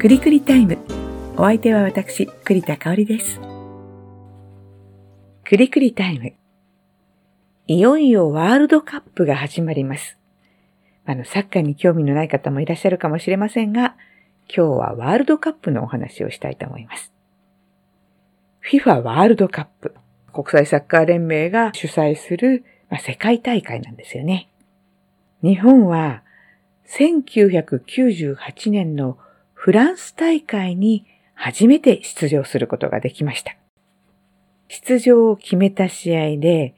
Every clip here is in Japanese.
くりくりタイム。お相手は私、栗田香織です。くりくりタイム。いよいよワールドカップが始まります。あの、サッカーに興味のない方もいらっしゃるかもしれませんが、今日はワールドカップのお話をしたいと思います。FIFA ワールドカップ。国際サッカー連盟が主催する、まあ、世界大会なんですよね。日本は1998年のフランス大会に初めて出場することができました。出場を決めた試合で、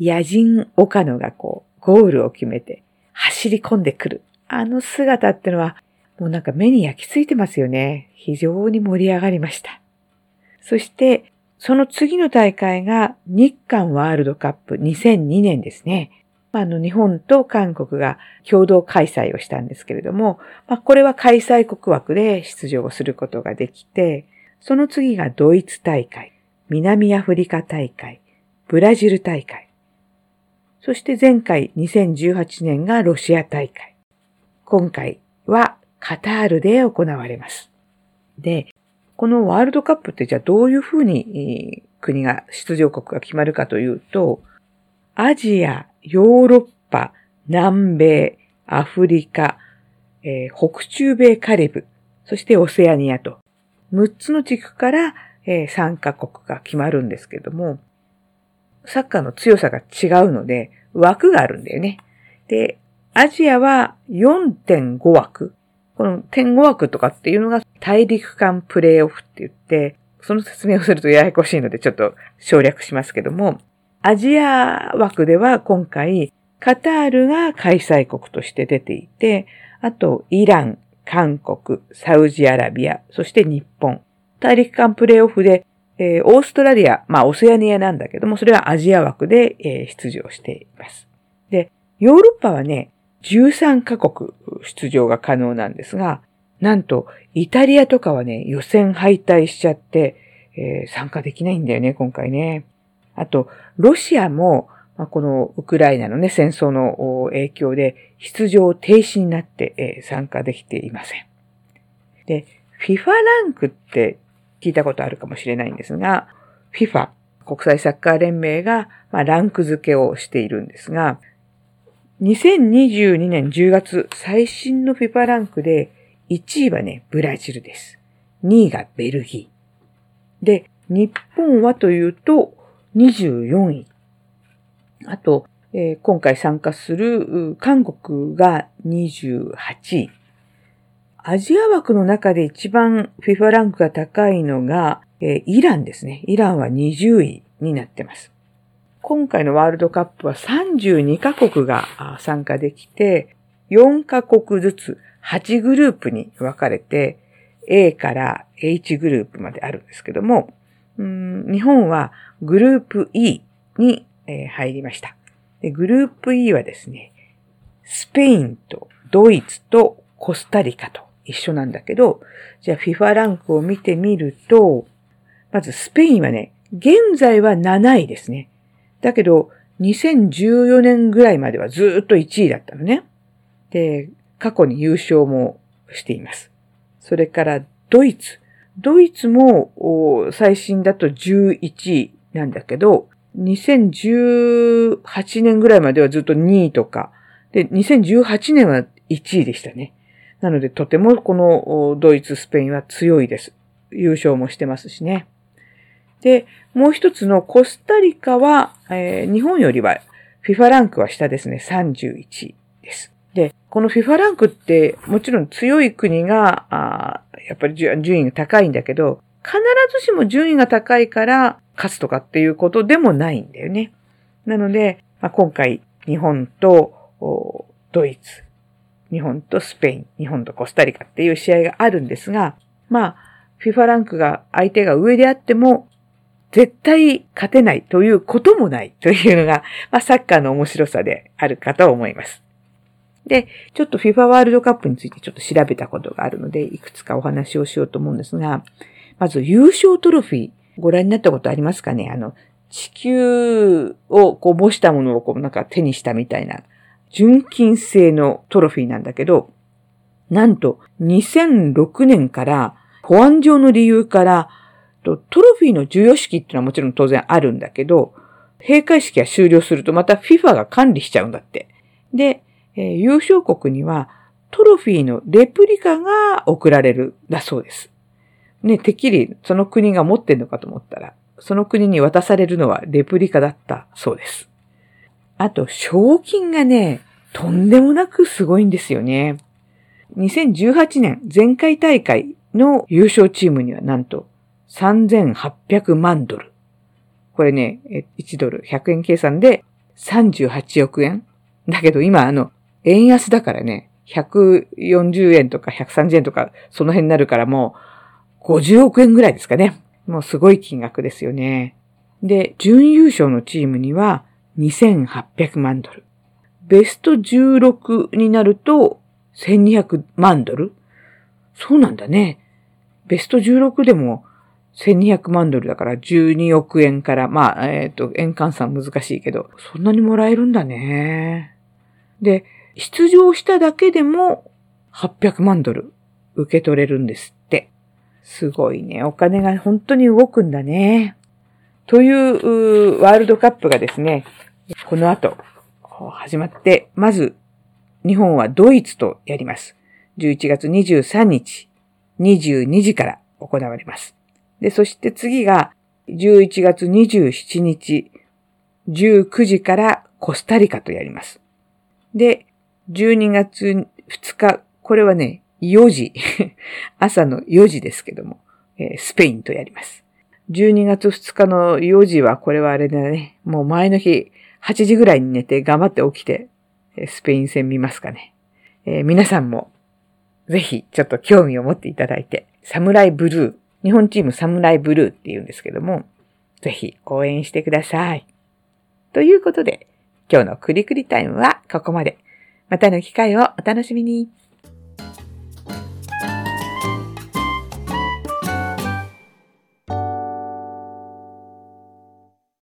野人岡野がこう、ゴールを決めて走り込んでくる。あの姿ってのは、もうなんか目に焼き付いてますよね。非常に盛り上がりました。そして、その次の大会が日韓ワールドカップ2002年ですね。まあの、日本と韓国が共同開催をしたんですけれども、まあ、これは開催国枠で出場することができて、その次がドイツ大会、南アフリカ大会、ブラジル大会、そして前回2018年がロシア大会。今回はカタールで行われます。で、このワールドカップってじゃあどういうふうに国が出場国が決まるかというと、アジア、ヨーロッパ、南米、アフリカ、えー、北中米カリブ、そしてオセアニアと、6つの地区から、えー、参加国が決まるんですけども、サッカーの強さが違うので、枠があるんだよね。で、アジアは4.5枠。この点5枠とかっていうのが大陸間プレイオフって言って、その説明をするとややこしいのでちょっと省略しますけども、アジア枠では今回、カタールが開催国として出ていて、あと、イラン、韓国、サウジアラビア、そして日本。大陸間プレイオフで、えー、オーストラリア、まあ、オセアニアなんだけども、それはアジア枠で、えー、出場しています。で、ヨーロッパはね、13カ国出場が可能なんですが、なんと、イタリアとかはね、予選敗退しちゃって、えー、参加できないんだよね、今回ね。あと、ロシアも、まあ、このウクライナのね、戦争の影響で出場停止になって、参加できていません。で、FIFA ランクって聞いたことあるかもしれないんですが、FIFA、国際サッカー連盟が、まあ、ランク付けをしているんですが、2022年10月最新の FIFA ランクで1位はね、ブラジルです。2位がベルギー。で、日本はというと、24位。あと、えー、今回参加する韓国が28位。アジア枠の中で一番 FIFA ランクが高いのが、えー、イランですね。イランは20位になってます。今回のワールドカップは32カ国が参加できて、4カ国ずつ8グループに分かれて、A から H グループまであるんですけども、日本はグループ E に、入りました。グループ E はですね、スペインとドイツとコスタリカと一緒なんだけど、じゃあ FIFA ランクを見てみると、まずスペインはね、現在は7位ですね。だけど、2014年ぐらいまではずっと1位だったのね。で、過去に優勝もしています。それからドイツ。ドイツも最新だと11位なんだけど、2018年ぐらいまではずっと2位とか、で、2018年は1位でしたね。なので、とてもこのドイツ、スペインは強いです。優勝もしてますしね。で、もう一つのコスタリカは、えー、日本よりは FIFA ランクは下ですね。31位です。で、この FIFA ランクってもちろん強い国が、やっぱり順位が高いんだけど、必ずしも順位が高いから勝つとかっていうことでもないんだよね。なので、まあ、今回日本とドイツ、日本とスペイン、日本とコスタリカっていう試合があるんですが、まあ、FIFA ランクが相手が上であっても、絶対勝てないということもないというのが、まあ、サッカーの面白さであるかと思います。で、ちょっと FIFA ワールドカップについてちょっと調べたことがあるので、いくつかお話をしようと思うんですが、まず優勝トロフィー、ご覧になったことありますかね？あの、地球をこう模したものをこうなんか手にしたみたいな、純金製のトロフィーなんだけど、なんと2006年から保安上の理由からトロフィーの授与式っていうのはもちろん当然あるんだけど、閉会式が終了するとまた FIFA が管理しちゃうんだって。で、えー、優勝国にはトロフィーのレプリカが贈られるだそうです。ね、てっきりその国が持ってんのかと思ったら、その国に渡されるのはレプリカだったそうです。あと、賞金がね、とんでもなくすごいんですよね。2018年前回大会の優勝チームにはなんと3800万ドル。これね、1ドル100円計算で38億円。だけど今あの、円安だからね、140円とか130円とかその辺になるからもう50億円ぐらいですかね。もうすごい金額ですよね。で、準優勝のチームには2800万ドル。ベスト16になると1200万ドルそうなんだね。ベスト16でも1200万ドルだから12億円から、まあ、えっ、ー、と、円換算難しいけど、そんなにもらえるんだね。で、出場しただけでも800万ドル受け取れるんですって。すごいね。お金が本当に動くんだね。というワールドカップがですね、この後始まって、まず日本はドイツとやります。11月23日、22時から行われます。で、そして次が11月27日、19時からコスタリカとやります。で、12月2日、これはね、4時、朝の4時ですけども、えー、スペインとやります。12月2日の4時は、これはあれだね、もう前の日、8時ぐらいに寝て頑張って起きて、スペイン戦見ますかね。えー、皆さんも、ぜひ、ちょっと興味を持っていただいて、サムライブルー、日本チームサムライブルーって言うんですけども、ぜひ応援してください。ということで、今日のクリクリタイムはここまで。またの機会をお楽しみに。